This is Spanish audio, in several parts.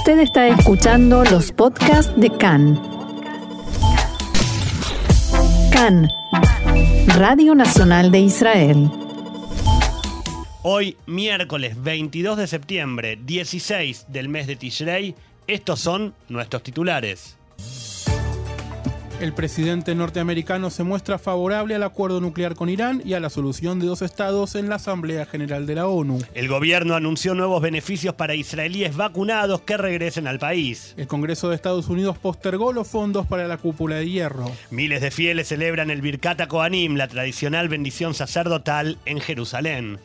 Usted está escuchando los podcasts de CAN. CAN, Radio Nacional de Israel. Hoy, miércoles 22 de septiembre, 16 del mes de Tishrei, estos son nuestros titulares. El presidente norteamericano se muestra favorable al acuerdo nuclear con Irán y a la solución de dos estados en la Asamblea General de la ONU. El gobierno anunció nuevos beneficios para israelíes vacunados que regresen al país. El Congreso de Estados Unidos postergó los fondos para la cúpula de hierro. Miles de fieles celebran el Birkat Kohanim, la tradicional bendición sacerdotal en Jerusalén.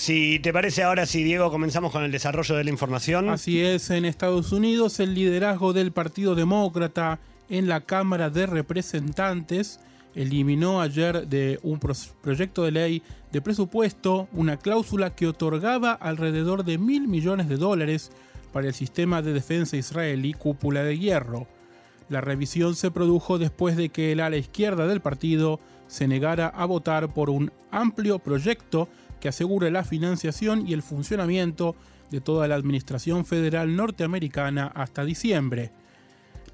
Si te parece ahora, si Diego, comenzamos con el desarrollo de la información. Así es, en Estados Unidos el liderazgo del Partido Demócrata en la Cámara de Representantes eliminó ayer de un proyecto de ley de presupuesto una cláusula que otorgaba alrededor de mil millones de dólares para el sistema de defensa israelí Cúpula de Hierro. La revisión se produjo después de que el ala izquierda del partido se negara a votar por un amplio proyecto que asegure la financiación y el funcionamiento de toda la administración federal norteamericana hasta diciembre.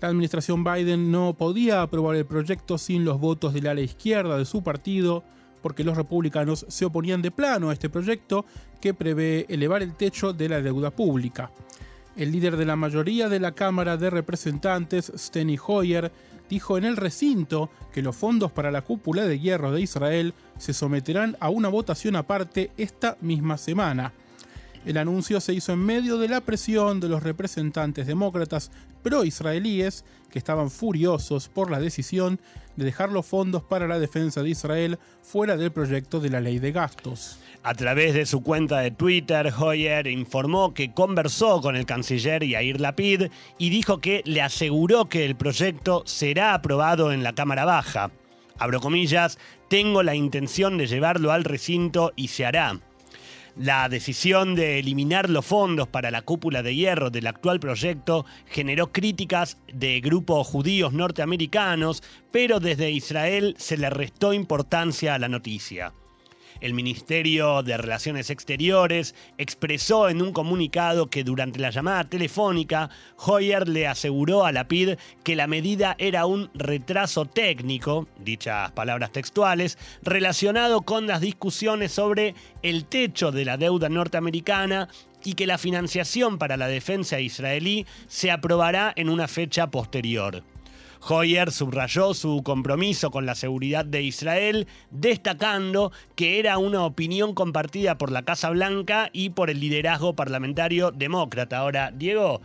La administración Biden no podía aprobar el proyecto sin los votos de la ala izquierda de su partido, porque los republicanos se oponían de plano a este proyecto que prevé elevar el techo de la deuda pública. El líder de la mayoría de la Cámara de Representantes, Steny Hoyer, dijo en el recinto que los fondos para la cúpula de hierro de Israel se someterán a una votación aparte esta misma semana. El anuncio se hizo en medio de la presión de los representantes demócratas pro-israelíes que estaban furiosos por la decisión de dejar los fondos para la defensa de Israel fuera del proyecto de la ley de gastos. A través de su cuenta de Twitter, Hoyer informó que conversó con el canciller Yair Lapid y dijo que le aseguró que el proyecto será aprobado en la Cámara Baja. Abro comillas, tengo la intención de llevarlo al recinto y se hará. La decisión de eliminar los fondos para la cúpula de hierro del actual proyecto generó críticas de grupos judíos norteamericanos, pero desde Israel se le restó importancia a la noticia. El Ministerio de Relaciones Exteriores expresó en un comunicado que durante la llamada telefónica, Hoyer le aseguró a la PID que la medida era un retraso técnico, dichas palabras textuales, relacionado con las discusiones sobre el techo de la deuda norteamericana y que la financiación para la defensa israelí se aprobará en una fecha posterior. Hoyer subrayó su compromiso con la seguridad de Israel, destacando que era una opinión compartida por la Casa Blanca y por el liderazgo parlamentario demócrata. Ahora, Diego,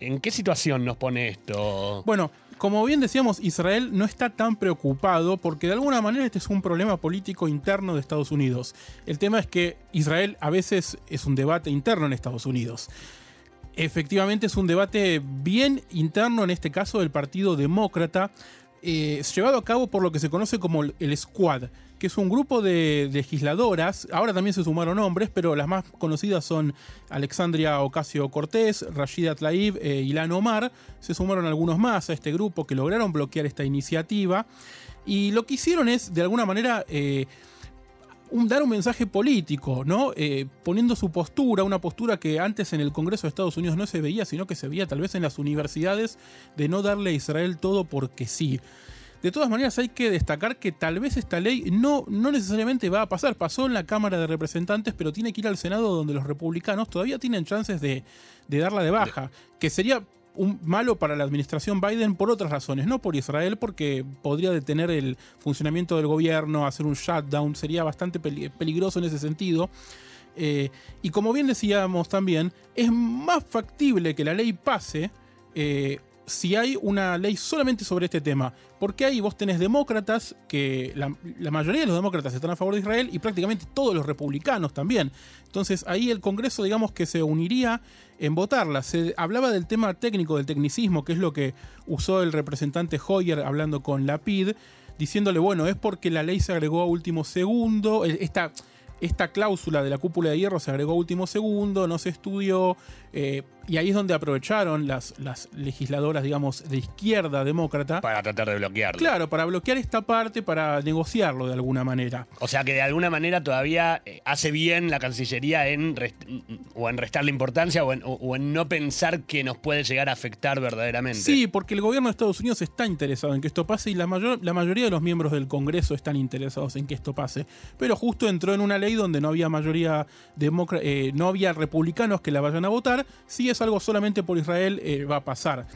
¿en qué situación nos pone esto? Bueno, como bien decíamos, Israel no está tan preocupado porque de alguna manera este es un problema político interno de Estados Unidos. El tema es que Israel a veces es un debate interno en Estados Unidos efectivamente es un debate bien interno, en este caso del Partido Demócrata, eh, llevado a cabo por lo que se conoce como el Squad, que es un grupo de legisladoras, ahora también se sumaron hombres, pero las más conocidas son Alexandria Ocasio Cortés, Rashida Tlaib e Ilan Omar, se sumaron algunos más a este grupo que lograron bloquear esta iniciativa, y lo que hicieron es, de alguna manera, eh, dar un mensaje político, ¿no? Eh, poniendo su postura, una postura que antes en el Congreso de Estados Unidos no se veía, sino que se veía tal vez en las universidades, de no darle a Israel todo porque sí. De todas maneras hay que destacar que tal vez esta ley no, no necesariamente va a pasar. Pasó en la Cámara de Representantes, pero tiene que ir al Senado donde los republicanos todavía tienen chances de, de darla de baja. Que sería un malo para la administración Biden por otras razones, no por Israel, porque podría detener el funcionamiento del gobierno, hacer un shutdown, sería bastante peligroso en ese sentido. Eh, y como bien decíamos también, es más factible que la ley pase eh, si hay una ley solamente sobre este tema. Porque ahí vos tenés demócratas, que la, mayoría de los demócratas están a favor de Israel y prácticamente todos los republicanos también. Entonces ahí el Congreso, digamos que se uniría en votarla. Se hablaba del tema técnico, del tecnicismo, que es lo que usó el representante Hoyer hablando con Lapid, diciéndole, bueno, es porque la ley se agregó a último segundo. Esta esta cláusula de la cúpula de hierro se agregó a último segundo, no se estudió, Eh, y ahí es donde aprovecharon las, las legisladoras, digamos, de izquierda demócrata. Para tratar de bloquearlo. Claro, para bloquear esta parte, para negociarlo de alguna manera. O sea que de alguna manera todavía eh, hace bien la Cancillería en o en restarle importancia o en, o en, no pensar que nos puede llegar a afectar verdaderamente. Sí, porque el gobierno de Estados Unidos está interesado en que esto pase y la, mayor, la mayoría de los miembros del Congreso están interesados en que esto pase. Pero justo entró en una ley donde no había mayoría demócrata, eh, no había republicanos que la vayan a votar. Sí es algo solamente por Israel, eh, va a pasar.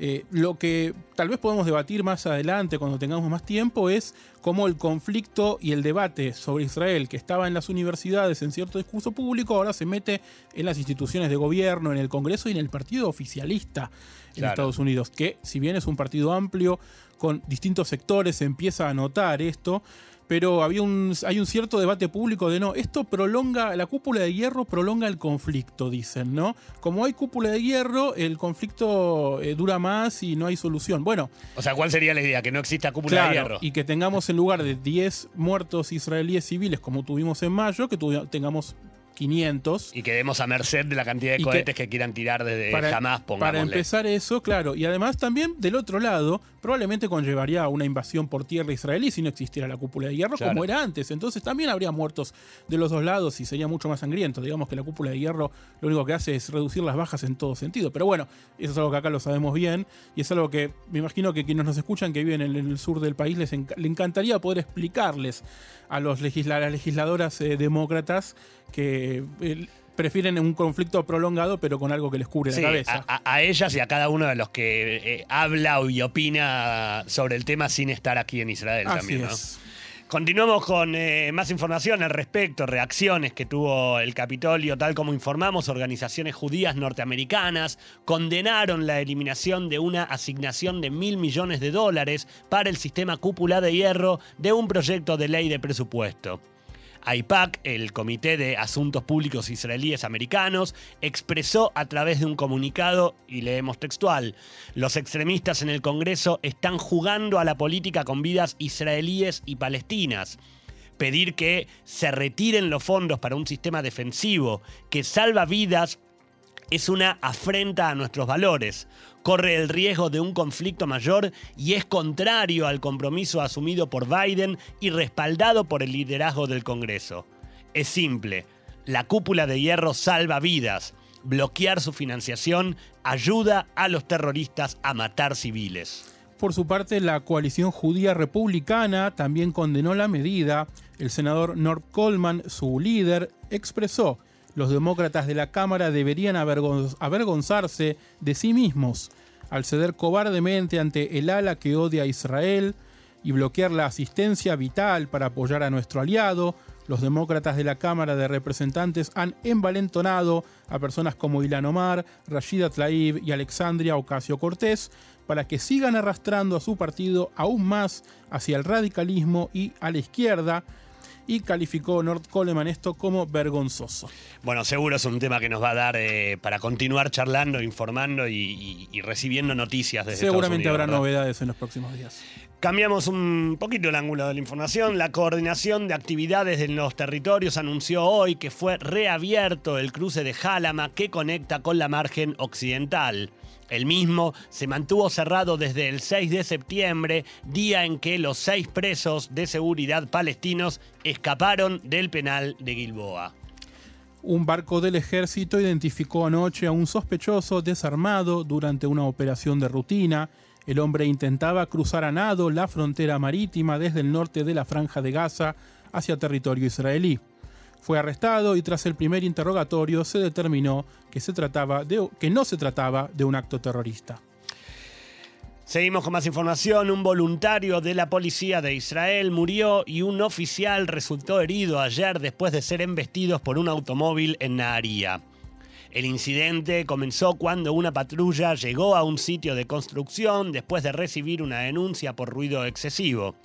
Eh, lo que tal vez podemos debatir más adelante cuando tengamos más tiempo es cómo el conflicto y el debate sobre Israel que estaba en las universidades en cierto discurso público ahora se mete en las instituciones de gobierno, en el Congreso y en el partido oficialista en Estados Unidos, que si bien es un partido amplio con distintos sectores, se empieza a notar esto pero había un, hay un cierto debate público de no, esto prolonga, la cúpula de hierro prolonga el conflicto, dicen, ¿no? Como hay cúpula de hierro, el conflicto eh, dura más y no hay solución. Bueno. O sea, ¿cuál sería la idea? Que no exista cúpula de hierro. Y que tengamos en lugar de 10 muertos israelíes civiles como tuvimos en mayo, que tengamos 500. Y quedemos a merced de la cantidad de cohetes que, quieran tirar desde para, jamás, Para empezar eso, claro. Y además también del otro lado, probablemente conllevaría una invasión por tierra israelí si no existiera la cúpula de hierro como era antes. Entonces también habría muertos de los dos lados y sería mucho más sangriento. Digamos que la cúpula de hierro lo único que hace es reducir las bajas en todo sentido. Pero bueno, eso es algo que acá lo sabemos bien y es algo que me imagino que quienes nos escuchan que viven en el sur del país les encantaría poder explicarles a los las legisladoras eh, demócratas que eh, prefieren un conflicto prolongado, pero con algo que les cubre la cabeza. A, ellas y a cada uno de los que eh, habla y opina sobre el tema sin estar aquí en Israel también. ¿no? Continuamos con eh, más información al respecto, reacciones que tuvo el Capitolio, tal como informamos, organizaciones judías norteamericanas condenaron la eliminación de una asignación de mil millones de dólares para el sistema cúpula de hierro de un proyecto de ley de presupuesto. AIPAC, el Comité de Asuntos Públicos Israelíes Americanos, expresó a través de un comunicado, y leemos textual, los extremistas en el Congreso están jugando a la política con vidas israelíes y palestinas. Pedir que se retiren los fondos para un sistema defensivo que salva vidas es una afrenta a nuestros valores, corre el riesgo de un conflicto mayor y es contrario al compromiso asumido por Biden y respaldado por el liderazgo del Congreso. Es simple, la cúpula de hierro salva vidas, bloquear su financiación ayuda a los terroristas a matar civiles. Por su parte, la coalición judía republicana también condenó la medida. El senador North Coleman, su líder, expresó los demócratas de la Cámara deberían avergonzarse de sí mismos al ceder cobardemente ante el ala que odia a Israel y bloquear la asistencia vital para apoyar a nuestro aliado. Los demócratas de la Cámara de Representantes han envalentonado a personas como Ilan Omar, Rashida Tlaib y Alexandria Ocasio Cortés para que sigan arrastrando a su partido aún más hacia el radicalismo y a la izquierda, y calificó North Coleman esto como vergonzoso. Bueno, seguro es un tema que nos va a dar eh, para continuar charlando, informando y, recibiendo noticias desde Seguramente habrá novedades en los próximos días. Cambiamos un poquito el ángulo de la información. La coordinación de actividades en los territorios anunció hoy que fue reabierto el cruce de Jálama que conecta con la margen occidental. El mismo se mantuvo cerrado desde el 6 de septiembre, día en que los seis presos de seguridad palestinos escaparon del penal de Gilboa. Un barco del ejército identificó anoche a un sospechoso desarmado durante una operación de rutina. El hombre intentaba cruzar a nado la frontera marítima desde el norte de la franja de Gaza hacia territorio israelí. Fue arrestado y tras el primer interrogatorio se determinó que, no se trataba de un acto terrorista. Seguimos con más información. Un voluntario de la policía de Israel murió y un oficial resultó herido ayer después de ser embestidos por un automóvil en Naharía. El incidente comenzó cuando una patrulla llegó a un sitio de construcción después de recibir una denuncia por ruido excesivo.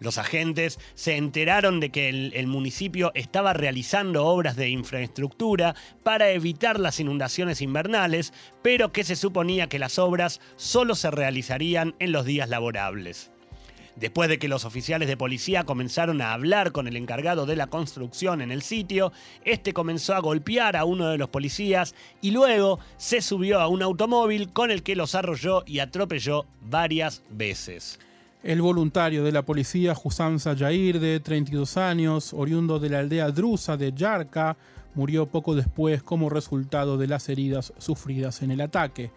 Los agentes se enteraron de que el, municipio estaba realizando obras de infraestructura para evitar las inundaciones invernales, pero que se suponía que las obras solo se realizarían en los días laborables. Después de que los oficiales de policía comenzaron a hablar con el encargado de la construcción en el sitio, este comenzó a golpear a uno de los policías y luego se subió a un automóvil con el que los arrolló y atropelló varias veces. El voluntario de la policía Hussam Sayair, de 32 años, oriundo de la aldea drusa de Yarka, murió poco después como resultado de las heridas sufridas en el ataque.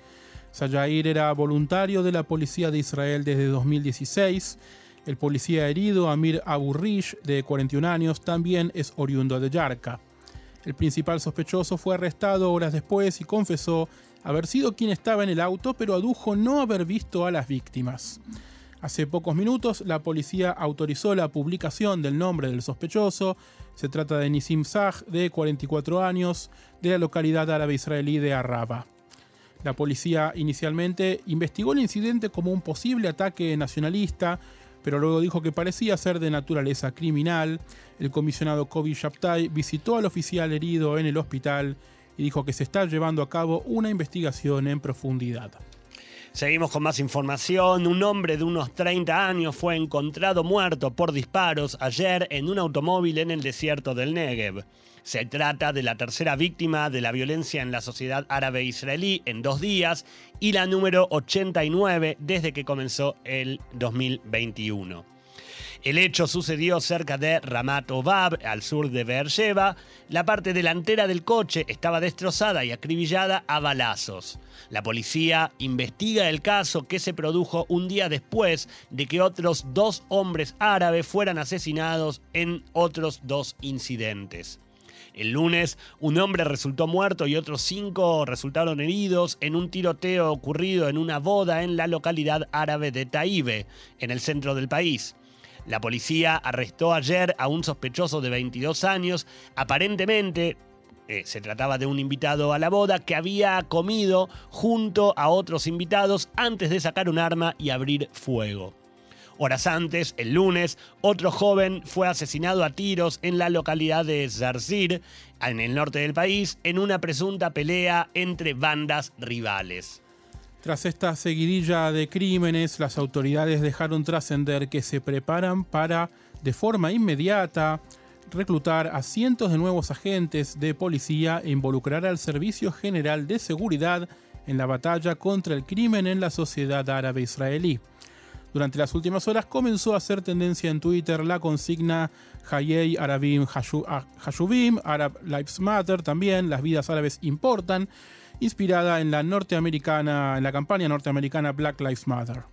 Sayair era voluntario de la policía de Israel desde 2016. El policía herido, Amir Abu Rish, de 41 años, también es oriundo de Yarka. El principal sospechoso fue arrestado horas después y confesó haber sido quien estaba en el auto, pero adujo no haber visto a las víctimas. Hace pocos minutos la policía autorizó la publicación del nombre del sospechoso. Se trata de Nisim Sah, de 44 años, de la localidad árabe israelí de Arraba. La policía inicialmente investigó el incidente como un posible ataque nacionalista, pero luego dijo que parecía ser de naturaleza criminal. El comisionado Kobi Shabtai visitó al oficial herido en el hospital y dijo que se está llevando a cabo una investigación en profundidad. Seguimos con más información. Un hombre de unos 30 años fue encontrado muerto por disparos ayer en un automóvil en el desierto del Negev. Se trata de la tercera víctima de la violencia en la sociedad árabe israelí en dos días y la número 89 desde que comenzó el 2021. El hecho sucedió cerca de Ramat Obab, al sur de Beersheba. La parte delantera del coche estaba destrozada y acribillada a balazos. La policía investiga el caso que se produjo un día después de que otros dos hombres árabes fueran asesinados en otros dos incidentes. El lunes, un hombre resultó muerto y otros cinco resultaron heridos en un tiroteo ocurrido en una boda en la localidad árabe de Taibe, en el centro del país. La policía arrestó ayer a un sospechoso de 22 años, aparentemente eh, se trataba de un invitado a la boda que había comido junto a otros invitados antes de sacar un arma y abrir fuego. Horas antes, el lunes, otro joven fue asesinado a tiros en la localidad de Zarzir, en el norte del país, en una presunta pelea entre bandas rivales. Tras esta seguidilla de crímenes, las autoridades dejaron trascender que se preparan para, de forma inmediata, reclutar a cientos de nuevos agentes de policía e involucrar al Servicio General de Seguridad en la batalla contra el crimen en la sociedad árabe israelí. Durante las últimas horas comenzó a hacer tendencia en Twitter la consigna Hayei Arabim Hashubim, Arab Lives Matter también, las vidas árabes importan, inspirada en la norteamericana, en la campaña norteamericana Black Lives Matter.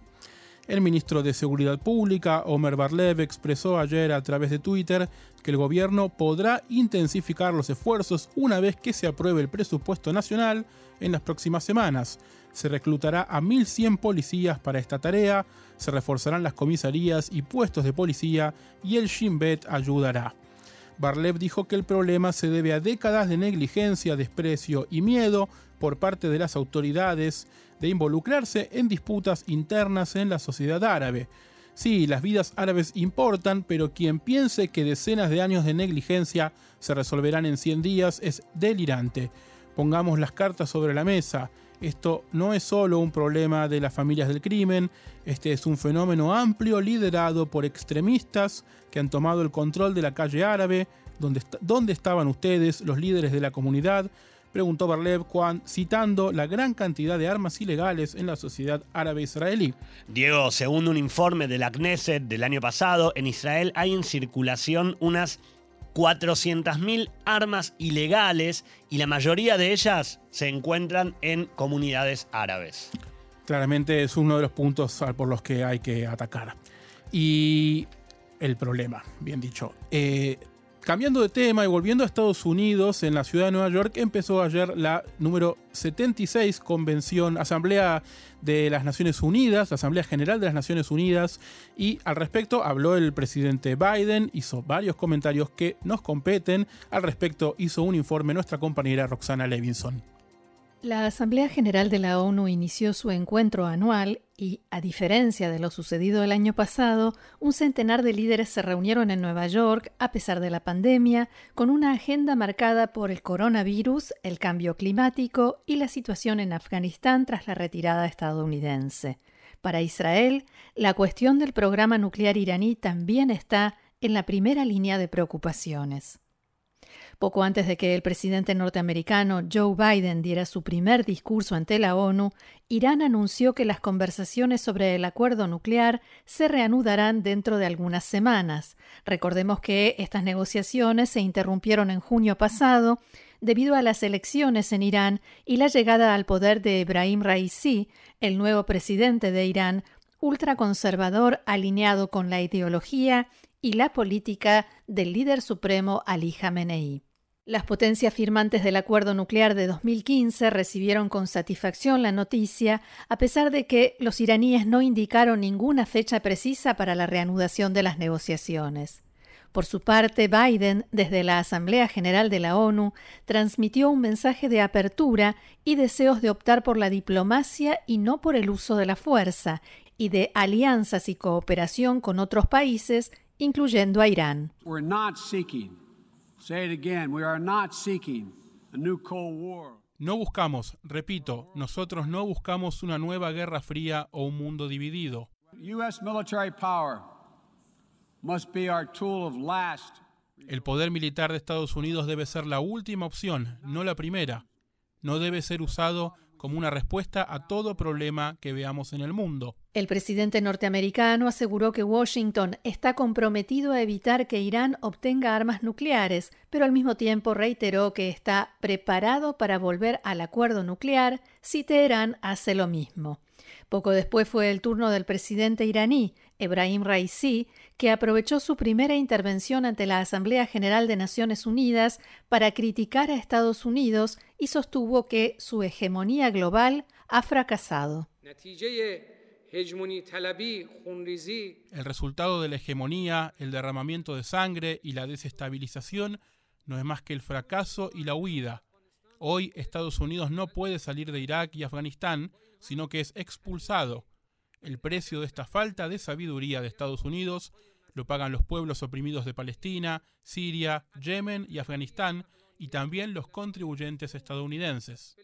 El ministro de Seguridad Pública, Omer Barlev, expresó ayer a través de Twitter que el gobierno podrá intensificar los esfuerzos una vez que se apruebe el presupuesto nacional en las próximas semanas. Se reclutará a 1.100 policías para esta tarea, se reforzarán las comisarías y puestos de policía y el Shin Bet ayudará. Barlev dijo que el problema se debe a décadas de negligencia, desprecio y miedo por parte de las autoridades de involucrarse en disputas internas en la sociedad árabe. Sí, las vidas árabes importan, pero quien piense que decenas de años de negligencia se resolverán en 100 días es delirante. Pongamos las cartas sobre la mesa. Esto no es solo un problema de las familias del crimen, este es un fenómeno amplio liderado por extremistas que han tomado el control de la calle árabe. ¿Dónde, estaban ustedes, los líderes de la comunidad? Preguntó Barlev citando la gran cantidad de armas ilegales en la sociedad árabe israelí. Diego, según un informe de la Knesset del año pasado, en Israel hay en circulación unas 400.000 armas ilegales y la mayoría de ellas se encuentran en comunidades árabes. Claramente es uno de los puntos por los que hay que atacar. Y el problema, bien dicho. Eh, cambiando de tema y volviendo a Estados Unidos, en la ciudad de Nueva York empezó ayer la número 76 Convención, Asamblea de las Naciones Unidas, la Asamblea General de las Naciones Unidas, y al respecto habló el presidente Biden, hizo varios comentarios que nos competen. Al respecto hizo un informe nuestra compañera Roxana Levinson. La Asamblea General de la ONU inició su encuentro anual y, a diferencia de lo sucedido el año pasado, un centenar de líderes se reunieron en Nueva York, a pesar de la pandemia, con una agenda marcada por el coronavirus, el cambio climático y la situación en Afganistán tras la retirada estadounidense. Para Israel, la cuestión del programa nuclear iraní también está en la primera línea de preocupaciones. Poco antes de que el presidente norteamericano Joe Biden diera su primer discurso ante la ONU, Irán anunció que las conversaciones sobre el acuerdo nuclear se reanudarán dentro de algunas semanas. Recordemos que estas negociaciones se interrumpieron en junio pasado debido a las elecciones en Irán y la llegada al poder de Ebrahim Raisi, el nuevo presidente de Irán, ultraconservador alineado con la ideología y la política del líder supremo Ali Khamenei. Las potencias firmantes del acuerdo nuclear de 2015 recibieron con satisfacción la noticia, a pesar de que los iraníes no indicaron ninguna fecha precisa para la reanudación de las negociaciones. Por su parte, Biden, desde la Asamblea General de la ONU, transmitió un mensaje de apertura y deseos de optar por la diplomacia y no por el uso de la fuerza, y de alianzas y cooperación con otros países, incluyendo a Irán. No buscamos, repito, nosotros no buscamos una nueva guerra fría o un mundo dividido. El poder militar de Estados Unidos debe ser la última opción, no la primera. No debe ser usado como una respuesta a todo problema que veamos en el mundo. El presidente norteamericano aseguró que Washington está comprometido a evitar que Irán obtenga armas nucleares, pero al mismo tiempo reiteró que está preparado para volver al acuerdo nuclear si Teherán hace lo mismo. Poco después fue el turno del presidente iraní, Ebrahim Raisi, que aprovechó su primera intervención ante la Asamblea General de Naciones Unidas para criticar a Estados Unidos y sostuvo que su hegemonía global ha fracasado. El resultado de la hegemonía, el derramamiento de sangre y la desestabilización no es más que el fracaso y la huida. Hoy Estados Unidos no puede salir de Irak y Afganistán sino que es expulsado. El precio de esta falta de sabiduría de Estados Unidos lo pagan los pueblos oprimidos de Palestina, Siria, Yemen y Afganistán, y también los contribuyentes estadounidenses.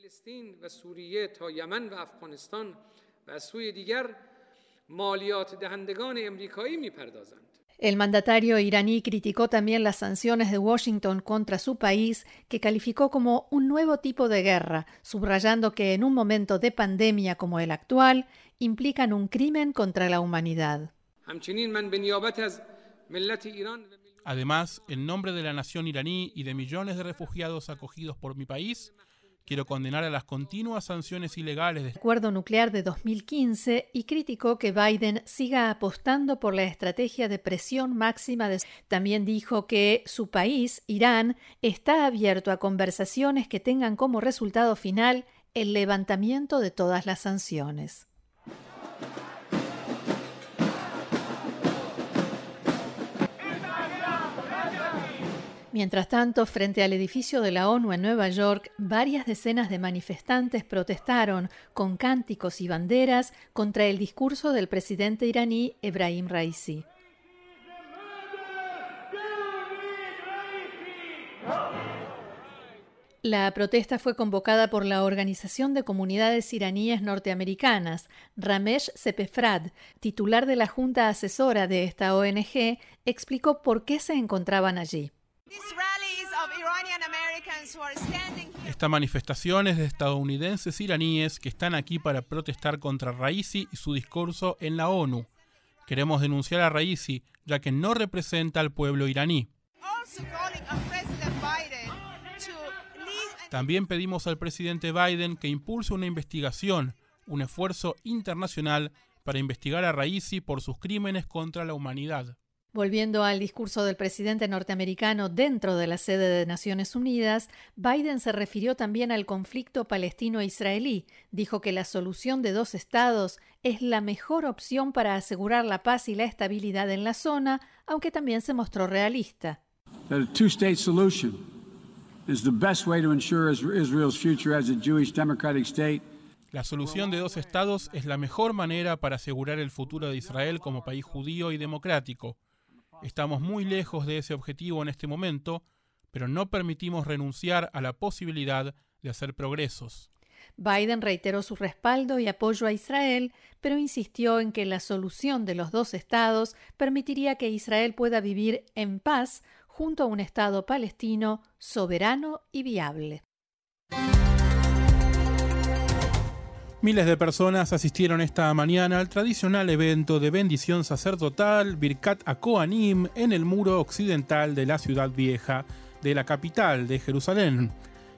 El mandatario iraní criticó también las sanciones de Washington contra su país, que calificó como un nuevo tipo de guerra, subrayando que en un momento de pandemia como el actual implican un crimen contra la humanidad. Además, en nombre de la nación iraní y de millones de refugiados acogidos por mi país, Quiero condenar a las continuas sanciones ilegales del acuerdo nuclear de 2015 y criticó que Biden siga apostando por la estrategia de presión máxima. También dijo que su país, Irán, está abierto a conversaciones que tengan como resultado final el levantamiento de todas las sanciones. Mientras tanto, frente al edificio de la ONU en Nueva York, varias decenas de manifestantes protestaron con cánticos y banderas contra el discurso del presidente iraní Ebrahim Raisi. La protesta fue convocada por la Organización de Comunidades Iraníes Norteamericanas. Ramesh Sepefrad, titular de la Junta Asesora de esta ONG, explicó por qué se encontraban allí. Esta manifestación es de estadounidenses iraníes que están aquí para protestar contra Raisi y su discurso en la ONU. Queremos denunciar a Raisi, ya que no representa al pueblo iraní. También pedimos al presidente Biden que impulse una investigación, un esfuerzo internacional para investigar a Raisi por sus crímenes contra la humanidad. Volviendo al discurso del presidente norteamericano dentro de la sede de Naciones Unidas, Biden se refirió también al conflicto palestino-israelí. Dijo que la solución de dos estados es la mejor opción para asegurar la paz y la estabilidad en la zona, aunque también se mostró realista. La solución de dos estados es la mejor manera para asegurar el futuro de Israel como país judío y democrático. Estamos muy lejos de ese objetivo en este momento, pero no permitimos renunciar a la posibilidad de hacer progresos. Biden reiteró su respaldo y apoyo a Israel, pero insistió en que la solución de los dos estados permitiría que Israel pueda vivir en paz junto a un Estado palestino soberano y viable. Miles de personas asistieron esta mañana al tradicional evento de bendición sacerdotal Birkat Akoanim en el muro occidental de la ciudad vieja de la capital de Jerusalén.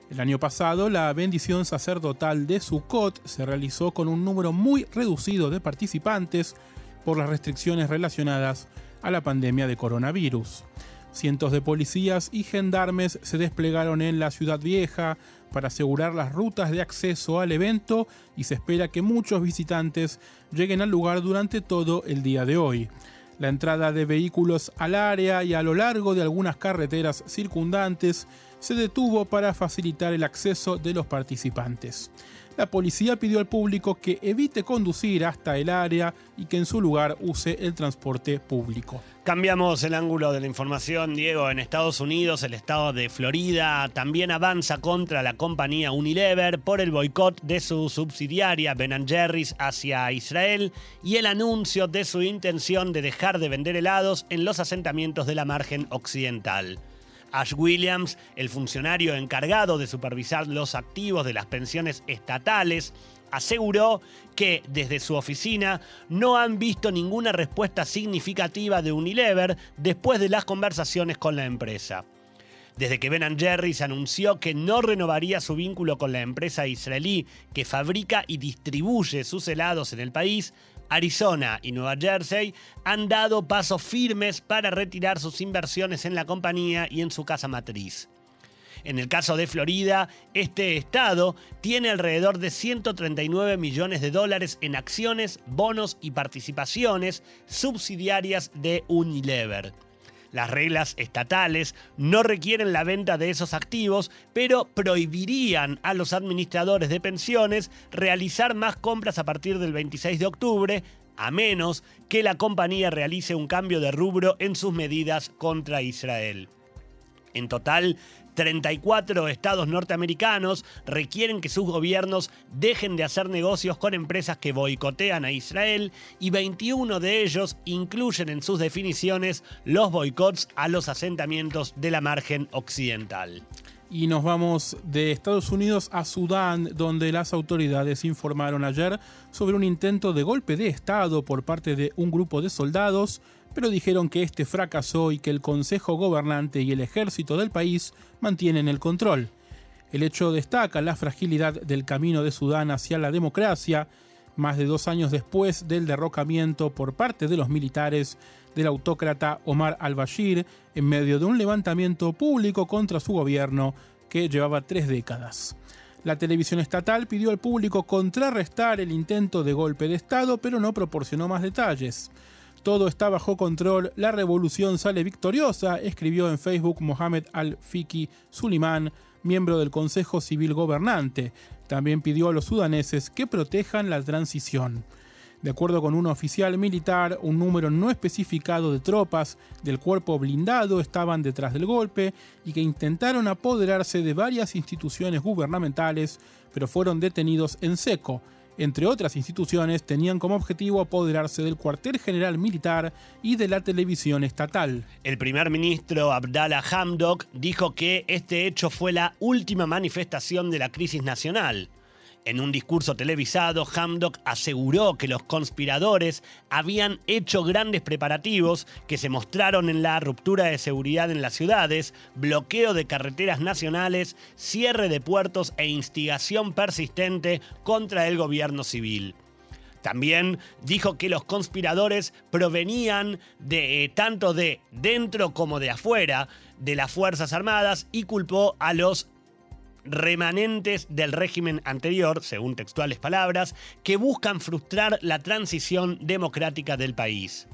El año pasado, la bendición sacerdotal de Sukkot se realizó con un número muy reducido de participantes por las restricciones relacionadas a la pandemia de coronavirus. Cientos de policías y gendarmes se desplegaron en la ciudad vieja para asegurar las rutas de acceso al evento y se espera que muchos visitantes lleguen al lugar durante todo el día de hoy. La entrada de vehículos al área y a lo largo de algunas carreteras circundantes se detuvo para facilitar el acceso de los participantes. La policía pidió al público que evite conducir hasta el área y que en su lugar use el transporte público. Cambiamos el ángulo de la información, Diego. En Estados Unidos, el estado de Florida también avanza contra la compañía Unilever por el boicot de su subsidiaria Ben Jerry's hacia Israel y el anuncio de su intención de dejar de vender helados en los asentamientos de la margen occidental. Ash Williams, el funcionario encargado de supervisar los activos de las pensiones estatales, aseguró que desde su oficina no han visto ninguna respuesta significativa de Unilever después de las conversaciones con la empresa. Desde que Ben Jerry's anunció que no renovaría su vínculo con la empresa israelí que fabrica y distribuye sus helados en el país, Arizona y Nueva Jersey han dado pasos firmes para retirar sus inversiones en la compañía y en su casa matriz. En el caso de Florida, este estado tiene alrededor de 139 millones de dólares en acciones, bonos y participaciones subsidiarias de Unilever. Las reglas estatales no requieren la venta de esos activos, pero prohibirían a los administradores de pensiones realizar más compras a partir del 26 de octubre, a menos que la compañía realice un cambio de rubro en sus medidas contra Israel. En total, 34 estados norteamericanos requieren que sus gobiernos dejen de hacer negocios con empresas que boicotean a Israel y 21 de ellos incluyen en sus definiciones los boicots a los asentamientos de la margen occidental. Y nos vamos de Estados Unidos a Sudán, donde las autoridades informaron ayer sobre un intento de golpe de Estado por parte de un grupo de soldados pero dijeron que este fracasó y que el Consejo Gobernante y el ejército del país mantienen el control. El hecho destaca la fragilidad del camino de Sudán hacia la democracia, más de dos años después del derrocamiento por parte de los militares del autócrata Omar al-Bashir en medio de un levantamiento público contra su gobierno que llevaba tres décadas. La televisión estatal pidió al público contrarrestar el intento de golpe de Estado, pero no proporcionó más detalles. Todo está bajo control, la revolución sale victoriosa, escribió en Facebook Mohamed Al-Fiki Suleiman, miembro del Consejo Civil Gobernante. También pidió a los sudaneses que protejan la transición. De acuerdo con un oficial militar, un número no especificado de tropas del cuerpo blindado estaban detrás del golpe y que intentaron apoderarse de varias instituciones gubernamentales, pero fueron detenidos en seco entre otras instituciones, tenían como objetivo apoderarse del cuartel general militar y de la televisión estatal. El primer ministro Abdallah Hamdok dijo que este hecho fue la última manifestación de la crisis nacional. En un discurso televisado, Hamdok aseguró que los conspiradores habían hecho grandes preparativos que se mostraron en la ruptura de seguridad en las ciudades, bloqueo de carreteras nacionales, cierre de puertos e instigación persistente contra el gobierno civil. También dijo que los conspiradores provenían de eh, tanto de dentro como de afuera de las Fuerzas Armadas y culpó a los remanentes del régimen anterior, según textuales palabras, que buscan frustrar la transición democrática del país.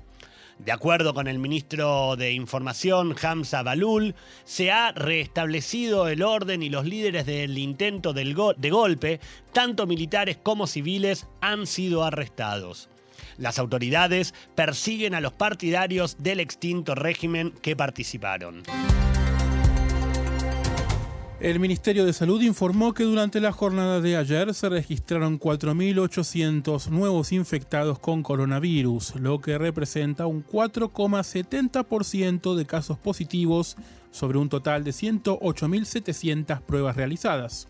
De acuerdo con el ministro de Información, Hamza Balul, se ha restablecido el orden y los líderes del intento de golpe, tanto militares como civiles, han sido arrestados. Las autoridades persiguen a los partidarios del extinto régimen que participaron. El Ministerio de Salud informó que durante la jornada de ayer se registraron 4.800 nuevos infectados con coronavirus, lo que representa un 4,70% de casos positivos sobre un total de 108.700 pruebas realizadas.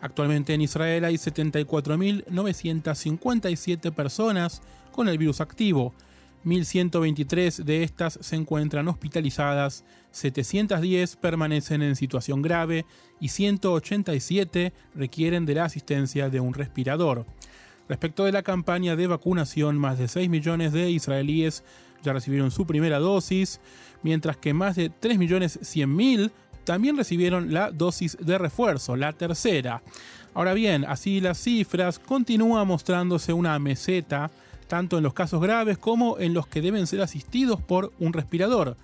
Actualmente en Israel hay 74.957 personas con el virus activo, 1.123 de estas se encuentran hospitalizadas, 710 permanecen en situación grave y 187 requieren de la asistencia de un respirador. Respecto de la campaña de vacunación, más de 6 millones de israelíes ya recibieron su primera dosis, mientras que más de 3.100.000 también recibieron la dosis de refuerzo, la tercera. Ahora bien, así las cifras, continúa mostrándose una meseta tanto en los casos graves como en los que deben ser asistidos por un respirador.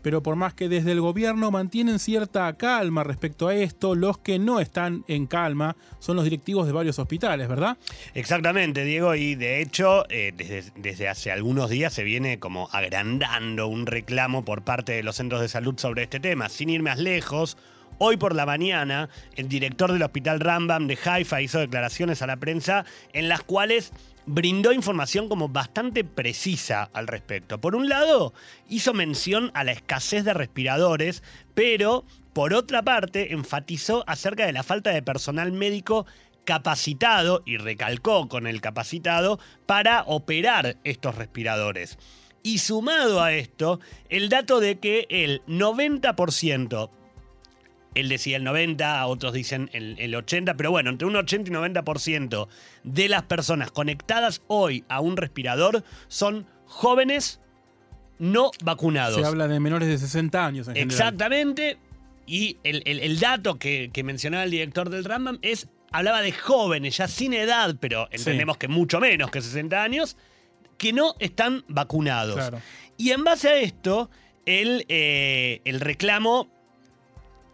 Pero por más que desde el gobierno mantienen cierta calma respecto a esto, los que no están en calma son los directivos de varios hospitales, ¿verdad? Exactamente, Diego, y de hecho eh, desde, desde hace algunos días se viene como agrandando un reclamo por parte de los centros de salud sobre este tema. Sin ir más lejos, Hoy por la mañana, el director del hospital Rambam de Haifa hizo declaraciones a la prensa en las cuales brindó información como bastante precisa al respecto. Por un lado, hizo mención a la escasez de respiradores, pero por otra parte enfatizó acerca de la falta de personal médico capacitado, y recalcó con el capacitado, para operar estos respiradores. Y sumado a esto, el dato de que el 90% él decía el 90, otros dicen el, 80, pero bueno, entre un 80 y 90% de las personas conectadas hoy a un respirador son jóvenes no vacunados. Se habla de menores de 60 años en Exactamente. Y el, dato que, mencionaba el director del Rambam es, hablaba de jóvenes, ya sin edad, pero entendemos que mucho menos que 60 años, que no están vacunados. Y en base a esto, el, eh, el reclamo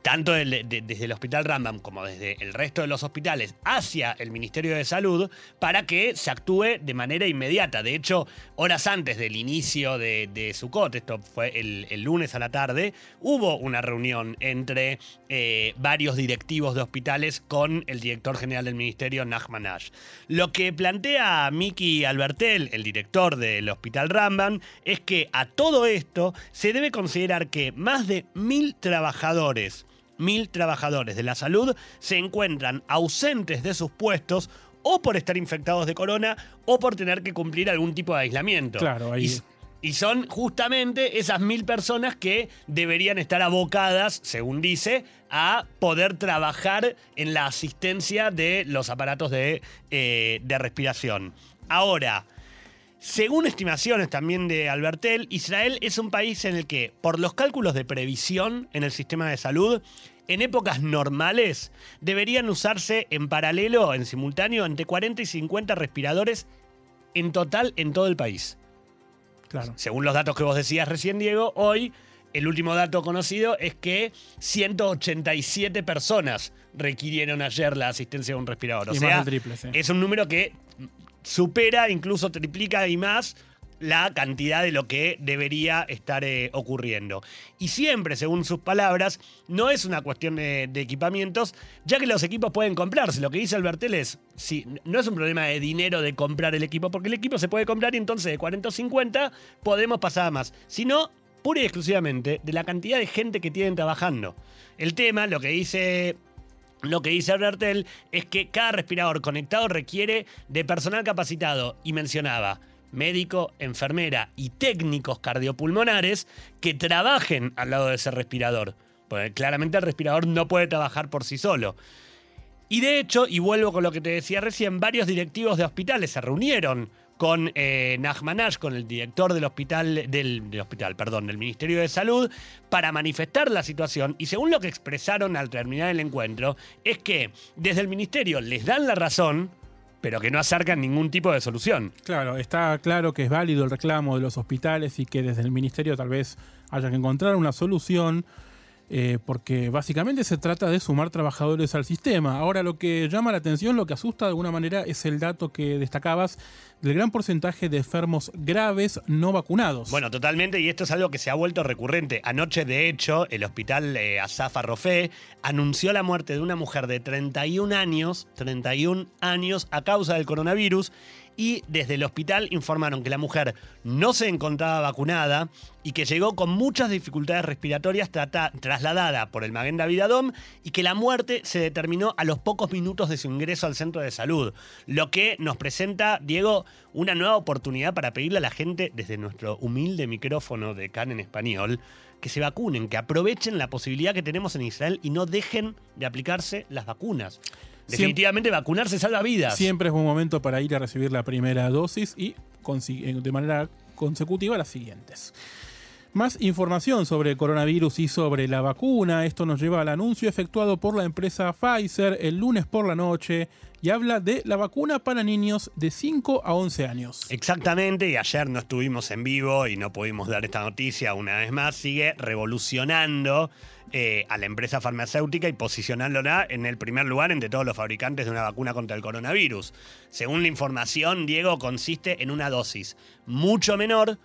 tanto desde el Hospital Rambam como desde el resto de los hospitales hacia el Ministerio de Salud para que se actúe de manera inmediata. De hecho, horas antes del inicio de, de Sukkot, esto fue el, lunes a la tarde, hubo una reunión entre eh, varios directivos de hospitales con el director general del Ministerio, Nachman Ash. Lo que plantea Miki Albertel, el director del Hospital Rambam, es que a todo esto se debe considerar que más de mil trabajadores mil trabajadores de la salud se encuentran ausentes de sus puestos o por estar infectados de corona o por tener que cumplir algún tipo de aislamiento. Claro, ahí. Y, son justamente esas mil personas que deberían estar abocadas, según dice, a poder trabajar en la asistencia de los aparatos de, eh, de respiración. Ahora, según estimaciones también de Albertel, Israel es un país en el que, por los cálculos de previsión en el sistema de salud, en épocas normales deberían usarse en paralelo, en simultáneo, entre 40 y 50 respiradores en total en todo el país. Claro. Según los datos que vos decías recién, Diego, hoy el último dato conocido es que 187 personas requirieron ayer la asistencia de un respirador. O sea, es un número que supera, incluso triplica y más la cantidad de lo que debería estar eh, ocurriendo. Y siempre, según sus palabras, no es una cuestión de, equipamientos, ya que los equipos pueden comprarse. Lo que dice Albertel es, si, no es un problema de dinero de comprar el equipo, porque el equipo se puede comprar y entonces de 40 o 50 podemos pasar a más. Sino pura y exclusivamente de la cantidad de gente que tienen trabajando. El tema, lo que dice lo que dice Albertel es que cada respirador conectado requiere de personal capacitado y mencionaba médico, enfermera y técnicos cardiopulmonares que trabajen al lado de ese respirador. Porque claramente el respirador no puede trabajar por sí solo. Y de hecho, y vuelvo con lo que te decía recién, varios directivos de hospitales se reunieron con eh, con el director del hospital, del, del, hospital, perdón, del Ministerio de Salud, para manifestar la situación. Y según lo que expresaron al terminar el encuentro, es que desde el ministerio les dan la razón, pero que no acercan ningún tipo de solución. Claro, está claro que es válido el reclamo de los hospitales y que desde el ministerio tal vez haya que encontrar una solución. Eh, porque básicamente se trata de sumar trabajadores al sistema. Ahora lo que llama la atención, lo que asusta de alguna manera es el dato que destacabas del gran porcentaje de enfermos graves no vacunados. Bueno, totalmente, y esto es algo que se ha vuelto recurrente. Anoche, de hecho, el hospital eh, Asafa Rofé anunció la muerte de una mujer de 31 años, 31 años, a causa del coronavirus y desde el hospital informaron que la mujer no se encontraba vacunada y que llegó con muchas dificultades respiratorias trasladada por el Maguen David y que la muerte se determinó a los pocos minutos de su ingreso al centro de salud. Lo que nos presenta, Diego, una nueva oportunidad para pedirle a la gente desde nuestro humilde micrófono de CAN en español que se vacunen, que aprovechen la posibilidad que tenemos en Israel y no dejen de aplicarse las vacunas. Definitivamente vacunarse salva vidas. Siempre es un momento para ir a recibir la primera dosis y eh, de manera consecutiva las siguientes. Más información sobre el coronavirus y sobre la vacuna. Esto nos lleva al anuncio efectuado por la empresa Pfizer el lunes por la noche y habla de la vacuna para niños de 5 a 11 años. Exactamente, y ayer no estuvimos en vivo y no pudimos dar esta noticia una vez más. Sigue revolucionando eh, a la empresa farmacéutica y posicionándola en el primer lugar entre todos los fabricantes de una vacuna contra el coronavirus. Según la información, Diego, consiste en una dosis mucho menor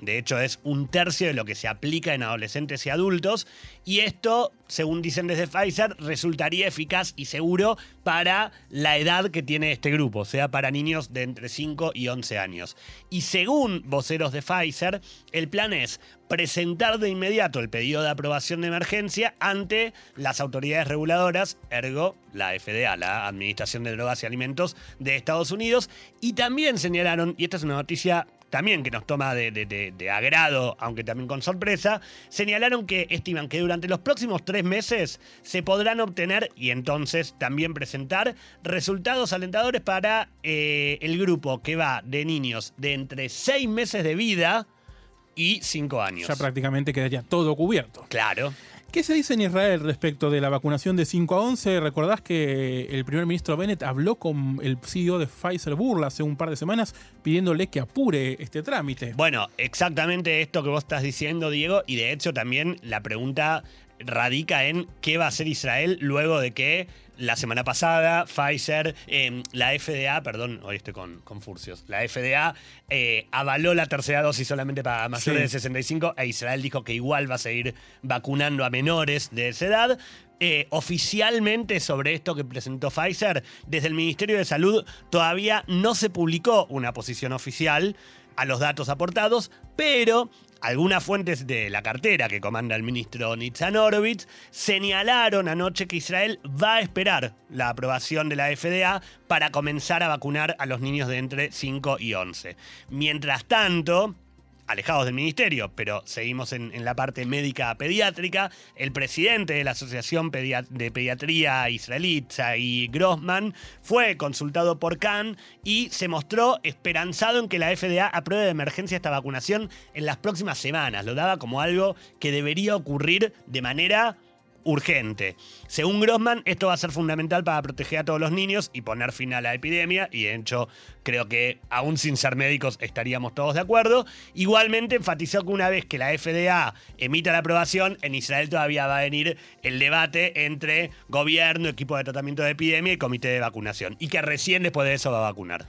de hecho, es un tercio de lo que se aplica en adolescentes y adultos. Y esto, según dicen desde Pfizer, resultaría eficaz y seguro para la edad que tiene este grupo, o sea, para niños de entre 5 y 11 años. Y según voceros de Pfizer, el plan es presentar de inmediato el pedido de aprobación de emergencia ante las autoridades reguladoras, ergo la FDA, la Administración de Drogas y Alimentos de Estados Unidos. Y también señalaron, y esta es una noticia también que nos toma de, agrado, aunque también con sorpresa, señalaron que estiman que durante los próximos tres meses se podrán obtener y entonces también presentar resultados alentadores para eh, el grupo que va de niños de entre seis meses de vida y cinco años. Ya prácticamente quedaría todo cubierto. Claro. ¿Qué se dice en Israel respecto de la vacunación de 5 a 11? Recordás que el primer ministro Bennett habló con el CEO de Pfizer Burla hace un par de semanas pidiéndole que apure este trámite. Bueno, exactamente esto que vos estás diciendo, Diego, y de hecho también la pregunta radica en qué va a hacer Israel luego de que la semana pasada Pfizer, em, la FDA, perdón, hoy estoy con, con Furcios, la FDA eh, avaló la tercera dosis solamente para mayores de 65 e Israel dijo que igual va a seguir vacunando a menores de esa edad. Eh, oficialmente sobre esto que presentó Pfizer, desde el Ministerio de Salud todavía no se publicó una posición oficial a los datos aportados, pero algunas fuentes de la cartera que comanda el ministro Nitzan Horowitz señalaron anoche que Israel va a esperar la aprobación de la FDA para comenzar a vacunar a los niños de entre 5 y 11. Mientras tanto, alejados del ministerio, pero seguimos en, la parte médica pediátrica, el presidente de la Asociación de Pediatría Israelita y Grossman fue consultado por Khan y se mostró esperanzado en que la FDA apruebe de emergencia esta vacunación en las próximas semanas. Lo daba como algo que debería ocurrir de manera urgente. Según Grossman, esto va a ser fundamental para proteger a todos los niños y poner fin a la epidemia, y de hecho creo que aún sin ser médicos estaríamos todos de acuerdo. Igualmente enfatizó que una vez que la FDA emita la aprobación, en Israel todavía va a venir el debate entre gobierno, equipo de tratamiento de epidemia y comité de vacunación, y que recién después de eso va a vacunar.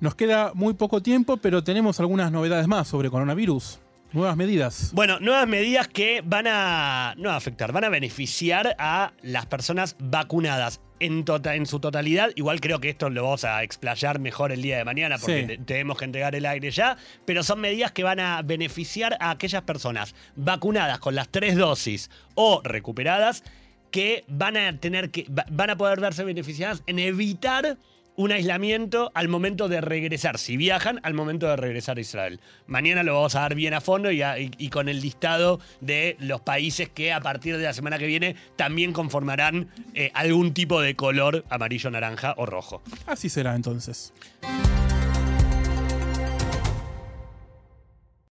Nos queda muy poco tiempo, pero tenemos algunas novedades más sobre coronavirus. Nuevas medidas. Bueno, nuevas medidas que van a no afectar, van a beneficiar a las personas vacunadas. En, tota, en, su totalidad. Igual creo que esto lo vamos a explayar mejor el día de mañana porque tenemos que entregar el aire ya. Pero son medidas que van a beneficiar a aquellas personas vacunadas con las tres dosis o recuperadas que van a tener que van a poder verse beneficiadas en evitar un aislamiento al momento de regresar, si viajan, al momento de regresar a Israel. Mañana lo vamos a dar bien a fondo y, con el listado de los países que a partir de la semana que viene también conformarán eh, algún tipo de color amarillo, naranja o rojo. Así será entonces.